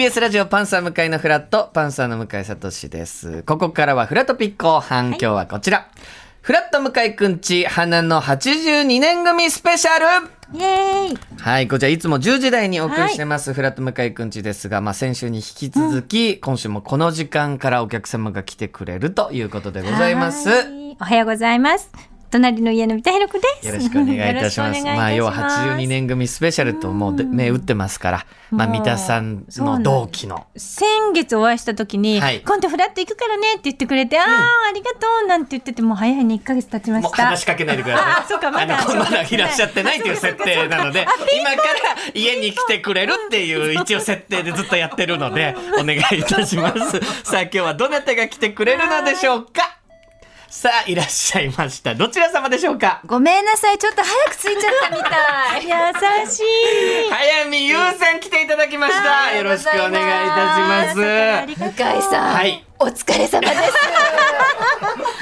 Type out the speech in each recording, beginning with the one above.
TBS ラジオパンサー向井のフラットパンサーの向井聡です。ここからはフラットピック後半、今日はこちら。フラット向井くんち花の82年組スペシャル。イエーイ。はい、こちらいつも10時台にお送りしてます、フラット向井くんちですが、まあ先週に引き続き、今週もこの時間からお客様が来てくれるということでございます。はい。おはようございます。隣の家の三田寛子です。よろしくお願いいたします。まあ、要は82年組スペシャルともうで目打ってますから、まあ、三田さんの同期の。先月お会いした時に、はい今度フラット行くからねって言ってくれて、ああ、ありがとうなんて言ってて、もう早いに1ヶ月経ちました。話しかけないでください。あそうかまだまだいらっしゃってないという設定なので、今から家に来てくれるっていう一応設定でずっとやってるので、お願いいたします。さあ、今日はどなたが来てくれるのでしょうか？さあ、いらっしゃいました。どちら様でしょうか？ごめんなさい、ちょっと早く着いちゃったみたい。優しい。早見優さん来ていただきました。はいよろしくお願いいたします。向井さん、はいお疲れ様です。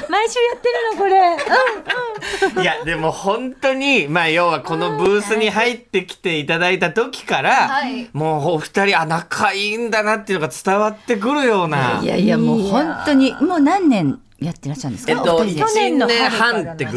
毎週やってるのこれ。うんいや、でも本当に、まあ要はこのブースに入ってきていただいた時から、はいもうお二人、あ、仲いいんだなっていうのが伝わってくるような。いやいや、もう本当に、もう何年やってらっしゃるんですか、えっと、お二人で1去年の半ってぐ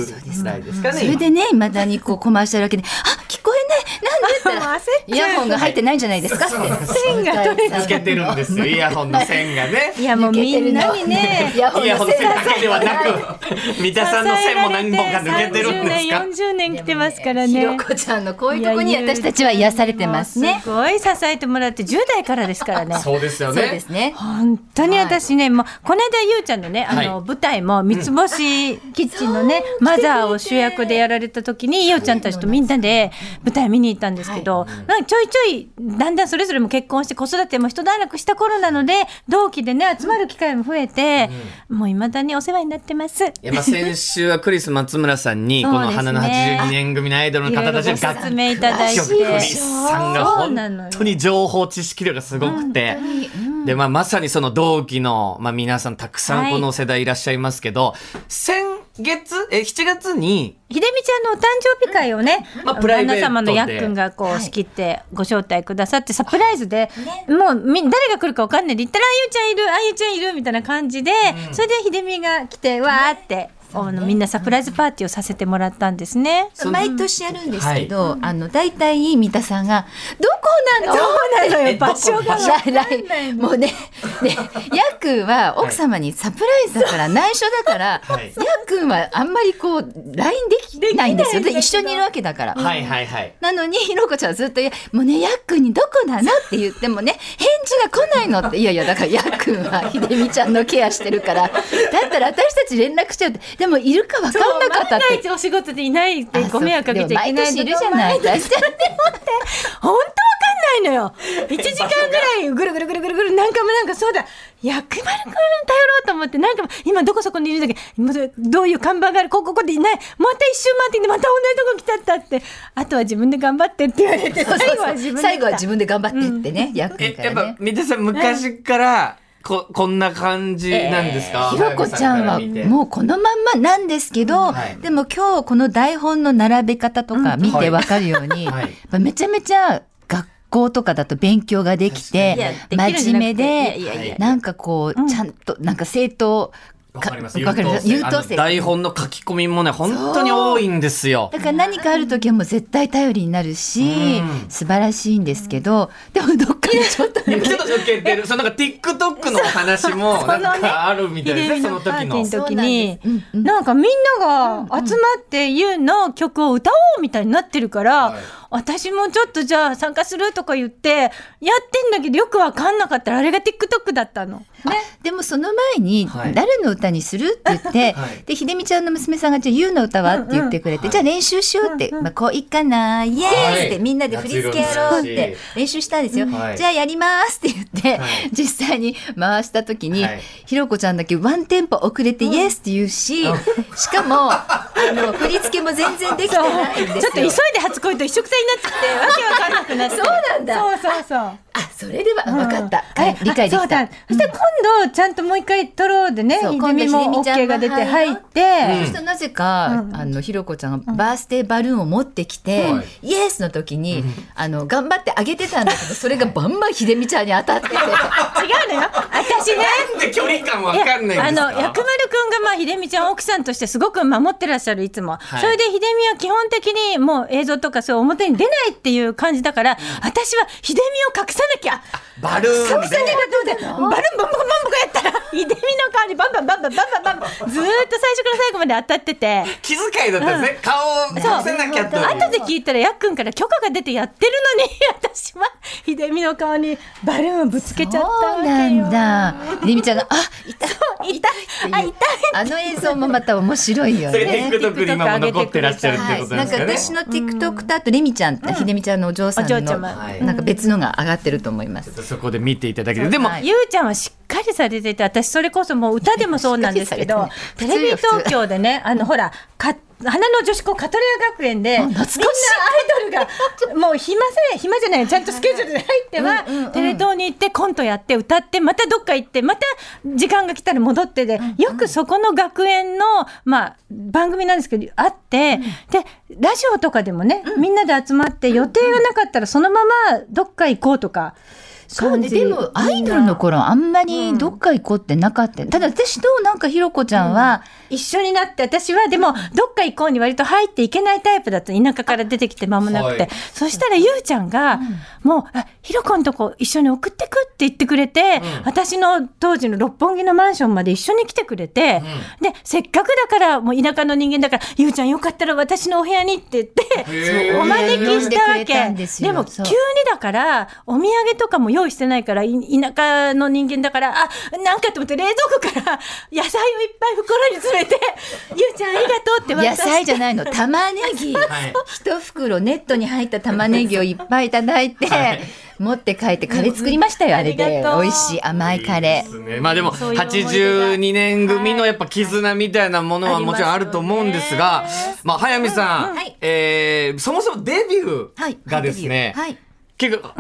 らいですかね。それでね、未だにこうコマーシャルわけで、あ、聞こえない、なんで？もう焦っってイヤホンが入ってないんじゃないですか？って。線が取れつけてるんですよ、イヤホンの線がね。いやもうみんなにねイ。ヤホンイヤホンの線だけではなく、三田さんの線も何本か抜けてるんですか？30年、40年来てますからひね。ろこちゃんのこういうとこに私たちは癒されてますね。すごい支えてもらって10代からですからね。そうですよそうね。ですね。本当に私ね、もうこの間ゆうちゃんのねあの、はい舞台も三つ星キッチンのね、マザーを主役でやられた時にゆうちゃんたちとみんなで舞台見に行ったんですけど、なんかちょいちょいだんだんそれぞれも結婚して子育ても一段落した頃なので同期でね集まる機会も増えて、もういまだにお世話になってます。いやまあ先週はクリス松村さんに この花の82年組のアイドルの方たちにご説明いただいて。クリスさんがそうなのよ。本当に情報知識量がすごくて、でまあまさにその同期のまあ皆さんたくさんこの世代いらっしゃいますけど、先月え7月にひでみちゃんのお誕生日会をね、まあプライベートで。旦那様のやっくんがこう仕切ってご招待くださってサプライズで、もうみ誰が来るかわかんないで言ったらあゆちゃんいるあゆちゃんいるみたいな感じで、それでひでみが来てわーって、あのみんなサプライズパーティーをさせてもらったんですね。毎年やるんですけど、あの大体三田さんがどこなの？そうなのよえ場所が。来来もうね、ね、ヤックンは奥様にサプライズだから、内緒だから、はい。ヤックンはあんまりこう LINE できないんですよ。で一緒にいるわけだから。はいはいはい。なのに、ひろこちゃんはずっと、いやもうね、ヤックンにどこなの？って言ってもね、返事が来ないのって、いやいや、だからヤックンはひでみちゃんのケアしてるから、だったら私たち連絡しちゃうって、でもいるか分かんなかったって。お仕事でいないってご迷惑かけちゃいけないいるじゃない毎年でもって本当わかんないのよ 1時間ぐらいぐるぐるぐるぐるぐるなんかもなんかそうだ薬丸くん頼ろうと思ってなんかも今どこそこにいるんだけどういう看板があるここここでいないまた一周回ってきてまた同じとこ来ちゃったってあとは自分で頑張ってって言われて最後は自分で最後は自分で頑張ってってね、ヤックンかえやっぱ。三田さん昔からここんな感じなんですか、ひろこちゃんはもうこのまんまなんですけど、はい。でも今日この台本の並べ方とか見てわかるように、はい。やっぱめちゃめちゃ学校とかだと勉強ができて真面目でなんかこうちゃんとなんか正当わかります。優等生。台本の書き込みもね本当に多いんですよ。だから何かある時はもう絶対頼りになるし、うん。素晴らしいんですけど、でもどっちょっとちょっとてる。そのなんか TikTok の話も なんかあるみたいですね、その時の。時に。なんかみんなが集まってユウの曲を歌おうみたいになってるから、はい。私もちょっとじゃあ参加するとか言ってやってんだけどよくわかんなかったらあれが TikTok だったの。ね。でもその前にはい。誰の歌にするって言って、はい。で秀美ちゃんの娘さんがじゃあ優の歌はって言ってくれて、うんうんじゃあ練習しようって、まあ、こういいかなイエーイってみんなで振り付けやろうって練習したんですよ、はいじゃあやりますって言って、はい。実際に回した時に、はい。ひろこちゃんだけワンテンポ遅れてイエスって言うし、しかもあの振り付けも全然できてないんですよ。ちょっと急いで初恋と一緒くたにになっちゃってわけわかんなくなって。そうなんだ。そうそうそうあそれでは分かった、あれ理解できた。あそうだ。そして今度ちゃんともう一回撮ろうでねそう秀美も OK もが出て入入っそてしたらなぜか、あのひろこちゃんがバースデーバルーンを持ってきて、はいイエスの時に、あの頑張ってあげてたんだけどそれがバンバン秀美ちゃんに当たってて違うのよ私ねなんで距離感わかんないあの薬丸くんがまあ秀美ちゃんを奥さんとしてすごく守ってらっしゃるいつも、はいそれで秀美は基本的にもう映像とかそう表に出ないっていう感じだから、私は秀美を隠さ Titanic ya. バルーンバルーンバルーンバンバンバンバンバやったらいデミの顔にバンバンバンバンバンバンバンずっと最初から最後まで当たってて気遣いだったんですね、うん、顔をせなきゃと後で聞いたらやっくんから許可が出てやってるのに私はひデミの顔にバルーンぶつけちゃったそうなんだひみちゃんがあいたいたあいたあの映像もまた面白いよね TikTok に今も残ってらっしゃるってことですかね、はい、なんか私の TikTok とあとりみちゃんひでちゃんのお嬢さんの、ん、なんか別のが上がってると思いますそこで見ていただけて。でも、はいゆうちゃんはしっかりされてて私それこそもう歌でもそうなんですけどテレビ東京でねあのほらか花の女子校カトレア学園でみんなアイドルがもう暇せ暇じゃないちゃんとスケジュールで入っては、テレ東に行ってコントやって歌ってまたどっか行ってまた時間が来たら戻ってで、よくそこの学園の、まあ、番組なんですけどあって、でラジオとかでもね、みんなで集まって予定がなかったらそのままどっか行こうとか。そうね、でもアイドルの頃あんまりどっか行こうってなかった。ただ私となんかひろこちゃんは、一緒になって私はでもどっか行こうに割と入っていけないタイプだった田舎から出てきて間もなくて、はい。そしたらゆうちゃんが、もうあひろこんとこ一緒に送ってくって言ってくれて、私の当時の六本木のマンションまで一緒に来てくれて、でせっかくだからもう田舎の人間だからゆうちゃんよかったら私のお部屋にって言ってお招きしたわけ。でも急にだからお土産とかも用意してないからい田舎の人間だからあなんかと思って冷蔵庫から 野菜をいっぱい袋に詰めて「ゆうちゃんありがとう」って渡野して。菜じゃないの、玉ねぎ。はい。一袋ネットに入った玉ねぎをいっぱいいただいて、はい。持って帰ってカレー作りましたよ、あれで。美味しい甘いカレー。ですね。まあでもそういう思い出が。82年組のやっぱ絆みたいなものはもちろんあると思うんですが、まあ早見さん、はい。えーそもそもデビュはい。ーがですね、はい。結構ハ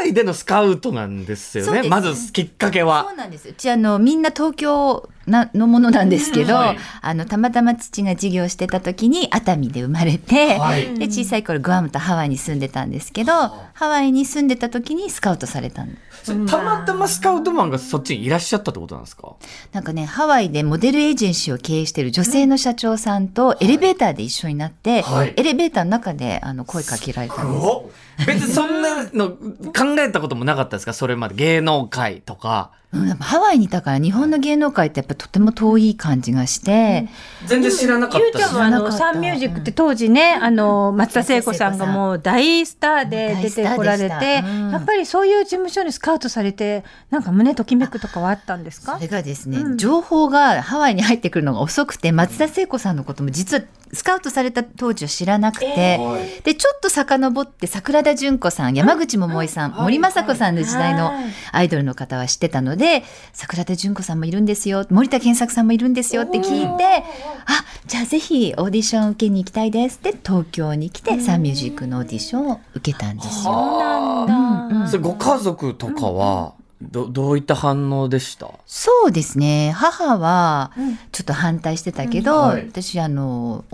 ワイでのスカウトなんですよね、まずきっかけは。そう。なんです。うちあのみんな東京なのものなんですけど、はい。あのたまたま父が授業してた時に熱海で生まれて、はい。で小さい頃グアムとハワイに住んでたんですけど、ハワイに住んでた時にスカウトされたの。たまたまスカウトマンがそっちにいらっしゃったってことなんですか？なんかねハワイでモデルエージェンシーを経営している女性の社長さんとエレベーターで一緒になって、はい。エレベーターの中であの声かけられたんです。お別にそんなの考えたこともなかったですか？それまで芸能界とか。うんハワイにいたから日本の芸能界ってやっぱとても遠い感じがして、全然知らなかったしゆうちゃんもあのサンミュージックって当時ね、あの松田聖子さんがもう大スターで出てこられて、うん。やっぱりそういう事務所にスカウトされてなんか胸ときめくとかはあったんですか？それがですね、情報がハワイに入ってくるのが遅くて松田聖子さんのことも実はスカウトされた当時は知らなくて、はい。でちょっと遡って桜田淳子さん山口百恵さん、森昌子さんの時代のアイドルの方は知ってたので桜田淳子さんもいるんですよ森田健作さんもいるんですよって聞いてあじゃあぜひオーディション受けに行きたいですって東京に来て、サンミュージックのオーディションを受けたんですよ。なんだ、それご家族とかはどどういった反応でした？そうですね。母はちょっと反対してたけど、はい。私あの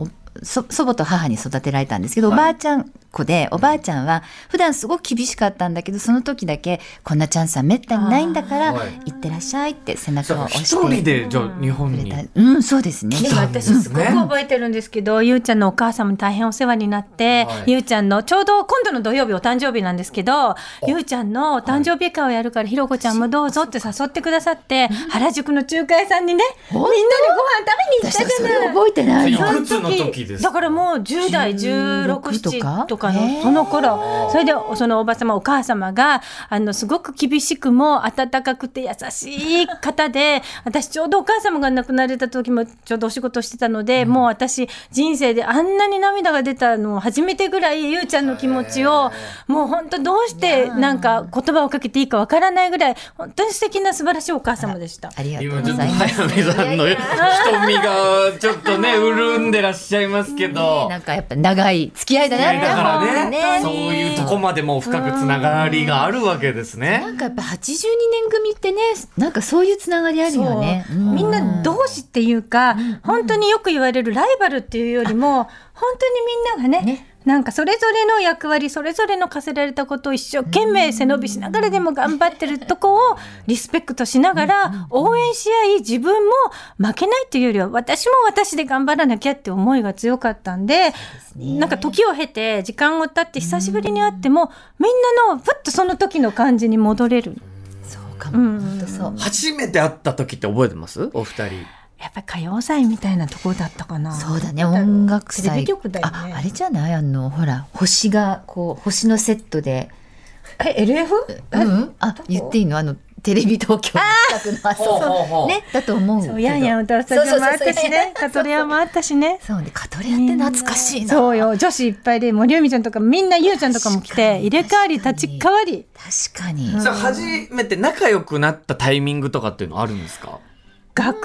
祖母と母に育てられたんですけど、おばあちゃん子でおばあちゃんは普段すごく厳しかったんだけどその時だけこんなチャンスはめったにないんだからはい。行ってらっしゃいって背中を押一して人でじゃあ日本に。うんそうですね。でも私すごく覚えてるんですけど、ゆうちゃんのお母様に大変お世話になって、はい。ゆうちゃんのちょうど今度の土曜日お誕生日なんですけどゆうちゃんのお誕生日会をやるから、ひろこちゃんもどうぞって誘ってくださって、原宿の中華屋さんにねみんなでご飯食べに行ったじゃない。れ覚えてない。の。いくつの時です。かだからもう10代16 16とかとかのその頃それでそのおば様お母様があのすごく厳しくも温かくて優しい方で 私ちょうどお母様が亡くなられた時もちょうどお仕事してたので、もう私人生であんなに涙が出たの初めてぐらいゆうちゃんの気持ちをもう本当どうしてなんか言葉をかけていいかわからないぐらい本当に素敵な素晴らしいお母様でした。ありがとう今ちょっとございます。早見さんの瞳がちょっとね潤んでらっしゃいますけど。なんかやっぱ長い付き合いだなって思あね。ねそういうとこまでも深くつながりがあるわけですね。なんかやっぱ82年組ってねなんかそういうつながりあるよね。そう。みんな同志っていうか、本当によく言われるライバルっていうよりも、本当にみんながね、ねなんかそれぞれの役割、それぞれの課せられたことを一生懸命背伸びしながらでも頑張ってるとこをリスペクトしながら応援し合い、自分も負けないっていうよりは、私も私で頑張らなきゃって思いが強かったんで、なんか時を経て、時間を経って久しぶりに会っても、みんなのふっとその時の感じに戻れる。そうかも。う。初めて会った時って覚えてます？お二人やっぱり歌謡祭みたいなところだったかな。そうだね。音楽祭。テレビ局だよね。ああれじゃない？あのほら星がこう星のセットで。え、LF? うんあ言っていいの？あのテレビ東京。のねだと思うそう、ヤンヤン歌うスタジオもあったしね、カトレアもあったしね。そうねカトレアって懐かしいな。そうよ、女子いっぱいで、森海ちゃんとかみんなゆうちゃんとかも来て、入れ替わり立ち替わり。確かに、それ初めて仲良くなったタイミングとかっていうのあるんですか？楽屋は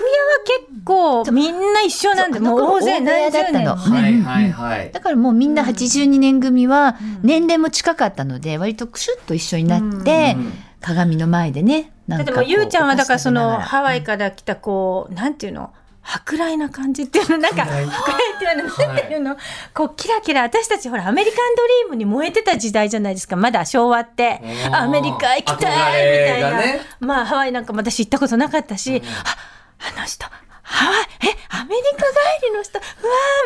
結構みんな一緒なんで、もう大勢何十年だったの。はいはいはい。だからもうみんな82年組は年齢も近かったので割とクシュッと一緒になって鏡の前でねなんかこうだってもうゆうちゃんはだからそのハワイから来たこう、なんていうの？舶来な感じっていうの？なんか舶来っていうの？なんていうの、こうキラキラ。私たちほらアメリカンドリームに燃えてた時代じゃないですか。まだ昭和って。アメリカ行きたいみたいな、まあハワイなんかも私行ったことなかったし、ああの人ハワイえアメリカ帰りの人うわ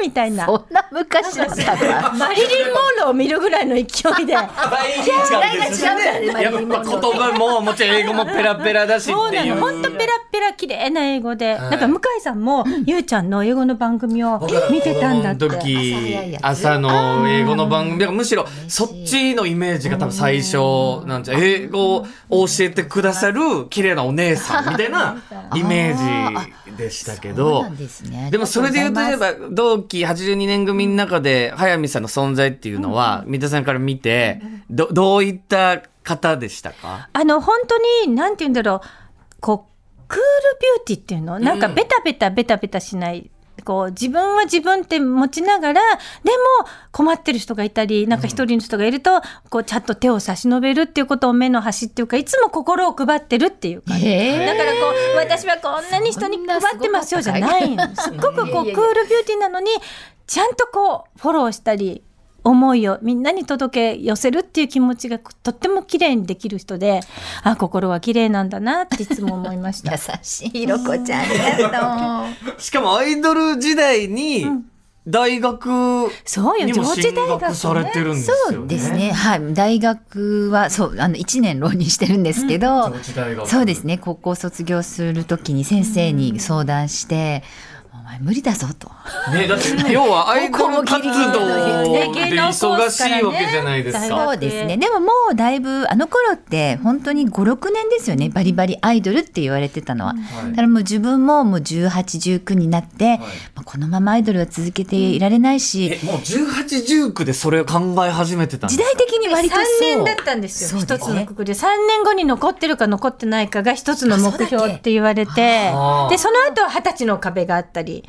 ーみたいな。そんな昔だったかマリリン・モンローを見るぐらいの勢いで。バイリンガルですよね。やっぱ言葉ももちろん英語もペラペラだしそうなの、っていう本当ペラペラ綺麗な英語で、なんか向井さんも、ゆうちゃんの英語の番組を見てたんだって。時朝の英語の番組。だからむしろそっちのイメージが多分最初なんじゃ英語を教えてくださる綺麗なお姉さんみたいなイメージでしたけそうどね。でもそれで言うと例えば同期82年組の中で速水さんの存在っていうのは三田さんから見てどどういった方でしたか？あの、本当に、なんて言うんだろう、こう、クールビューティーっていうの？なんかベタベタベタベタしない。こう自分は自分って持ちながらでも困ってる人がいたりなんか一人の人がいると、こうちゃんと手を差し伸べるっていうことを目の端っていうかいつも心を配ってるっていう感じ。へーだからこう私はこんなに人に配ってますよじゃないの。すっごくこうクールビューティーなのにちゃんとこうフォローしたり思いをみんなに届け寄せるっていう気持ちがとっても綺麗にできる人であ心は綺麗なんだなっていつも思いまし優た。しいひろこちゃんありがとうしかもアイドル時代に大学そうよにも上智進大学されてるんですよね。そうですね。はい。大学は、そう、あの、1年浪人してるんですけど、上智大学そうですね。高校卒業するときに先生に相談して、お前無理だぞと。ね、だって要はアイドル活動ねで忙しいわけじゃないです大か。学そうですね。でももうだいぶ、あの頃って本当に5、6年ですよね。バリバリアイドルって言われてたのは。はい。だからもう自分ももう18、19になって、まあこのままアイドルは続けていられないし、え、もう18、19でそれを考え始めてたんですか？時代的に割とそう。3年だったんですよ。一つのねくくりで。3年後に残ってるか残ってないかが一つの目標って言われて。あでその後は二十歳の壁があったり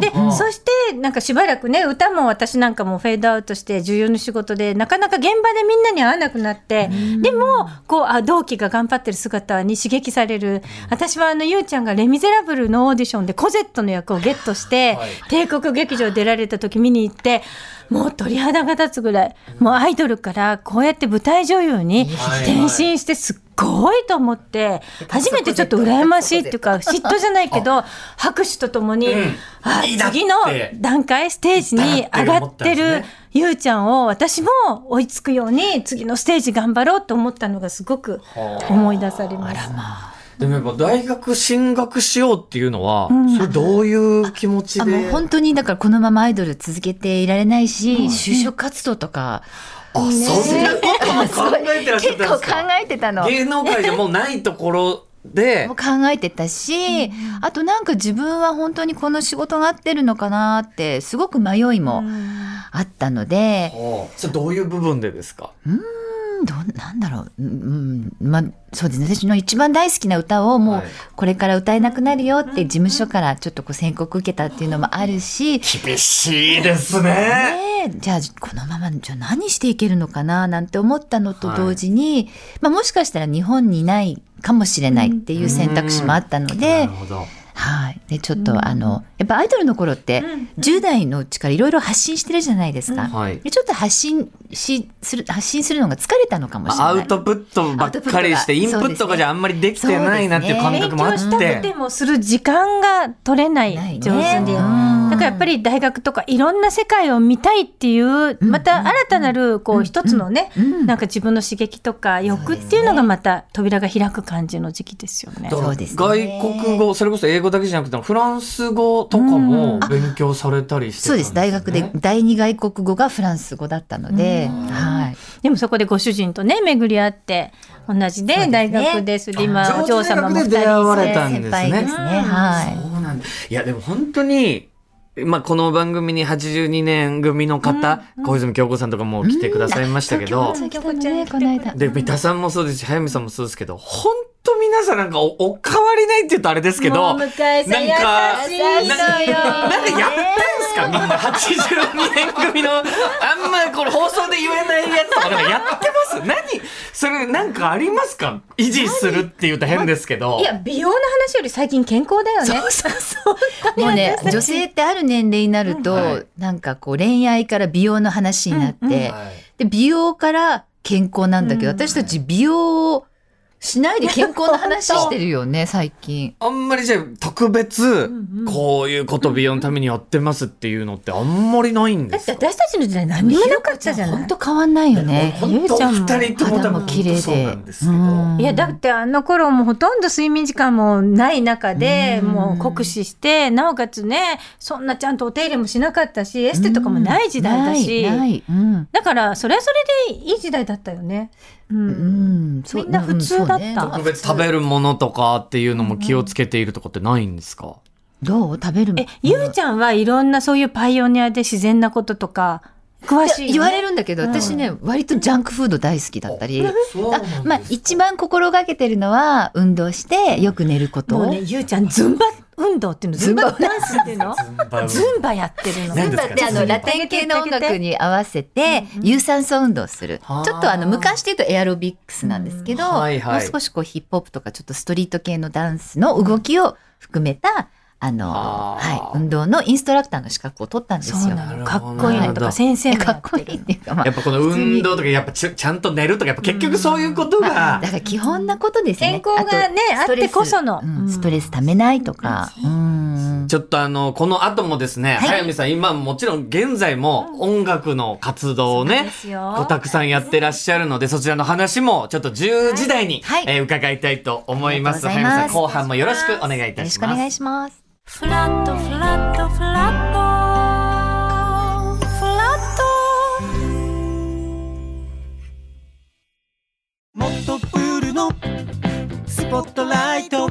でうん。そしてなんかしばらくね歌も私なんかもフェードアウトして重要な仕事でなかなか現場でみんなに会わなくなってでもこうあ同期が頑張ってる姿に刺激される。私はあのゆうちゃんが「レ・ミゼラブル」のオーディションでコゼットの役をゲットして、はい。帝国劇場出られた時見に行ってもう鳥肌が立つぐらい。もうアイドルからこうやって舞台女優に転身してすっごいと思って初めてちょっと羨ましいっていうか嫉妬じゃないけど 拍手とともに、あ次の段階ステージに上がってるゆうちゃんを私も追いつくように次のステージ頑張ろうと思ったのがすごく思い出されます。でもやっぱ大学進学しようっていうのは、それどういう気持ちあもうで。本当にだからこのままアイドル続けていられないし、就職活動とか、あ、そんなことも考えてらっしゃっ結構考たんですか？えてたの。芸能界でもうないところで。もう、考えてたし、あとなんか自分は本当にこの仕事が合ってるのかなってすごく迷いもあったので、おそれどういう部分でですか？うんどうなんだろう、うん、まあそうですね。私の一番大好きな歌をもうはい。これから歌えなくなるよって事務所からちょっとこう宣告受けたっていうのもあるし、厳しいですね。ねえ。じゃあこのままじゃあ何していけるのかななんて思ったのと同時に、まあ、もしかしたら日本にいないかもしれないっていう選択肢もあったので。なるほど。はい。で、ちょっと、あの、やっぱアイドルの頃って、10代のうちからいろいろ発信してるじゃないですか。はい。でちょっと発信し、する、発信するのが疲れたのかもしれない。アウトプットばっかりして、インプットがじゃあんまりできてないなっていう感勉覚もあっ強したくてて。もする時間が取れない。上手に。うん。だからやっぱり大学とかいろんな世界を見たいっていう、また新たなるこう一つのね、なんか自分の刺激とか欲っていうのがまた扉が開く感じの時期ですよね。そうですね。外国語、それこそ英語だけじゃなくて、フランス語とかも勉強されたりしてたんそうです。大学で第二外国語がフランス語だったので、はい。でもそこでご主人とね巡り合って同じで大学ですで今お嬢様も二人で出会われたん先ですね輩ですね。はい。そうなんだ。いや、でも本当に、まあ、この番組に82年組の方、小泉京子さんとかも来てくださいましたけど、来たのね、この間。で、三田さんもそうですし、早見さんもそうですけど、本当皆さんなんかおお変わりないって言うとあれですけど、なんかななんかやってんすか？みんな。82年組の、あんまこれ放送で言えないやつとかなんかやってます？何？それなんかありますか？維持するって言うと変ですけど。いや美容の話より最近健康だよね。もうね、女性ってある年齢になると、はいなんかこう恋愛から美容の話になって、うん。うんはい。で、美容から健康なんだけど、うん私たち美容をしないで健康の話してるよね、最近。あんまりじゃあ特別、こういうこと美容のためにやってますっていうのってあんまりないんだってですか私たちの時代何にもなかったじゃない。本当変わんないよね。本当二人とも。多肌も分綺麗で。そうなん。ですけど。うん。いやだってあの頃もほとんど睡眠時間もない中でうん。もう酷使してなおかつねそんなちゃんとお手入れもしなかったしエステとかもない時代だし。ないない。うん。だからそれはそれでいい時代だったよね。ううん。う。みんな普通だった。うんそうね。特別食べるものとかっていうのも気をつけているとかってないんですか、どう？食べるえゆうちゃんはいろんなそういうパイオニアで自然なこととか詳しい、ね、言われるんだけど、私ね、割とジャンクフード大好きだったり、あまあ、一番心がけてるのは、運動して、よく寝ること。もうねゆうちゃんズンバ運動っていうのズンバズンバダンスっていうの？ズンバ。やってるの。何ですか？であのラテン系の音楽に合わせて有酸素運動をする、はあ。ちょっとあの昔で言うとエアロビックスなんですけど、うんはいはい。もう少しこうヒップホップとかちょっとストリート系のダンスの動きを含めたあの、はい、運動のインストラクターの資格を取ったんですよ。かっこいいのとか先生かっこいいっていうか、まあやっぱこの運動とかやっぱちちゃんと寝るとかやっぱ結局そういうことまあがだから基本なことですね。健康がねあってこその。ストレスためないとか。うんちょっとあのこの後もですね、はい。早見さん今もちろん現在も音楽の活動をねたくさんやってらっしゃるのでそちらの話もちょっと10時台に、はい。えー伺いたいと思います。早見さん後半もよろしくお願いいよたします。ろしくお願いします。フラットフラットフラット。フラットもっとプールのスポットライト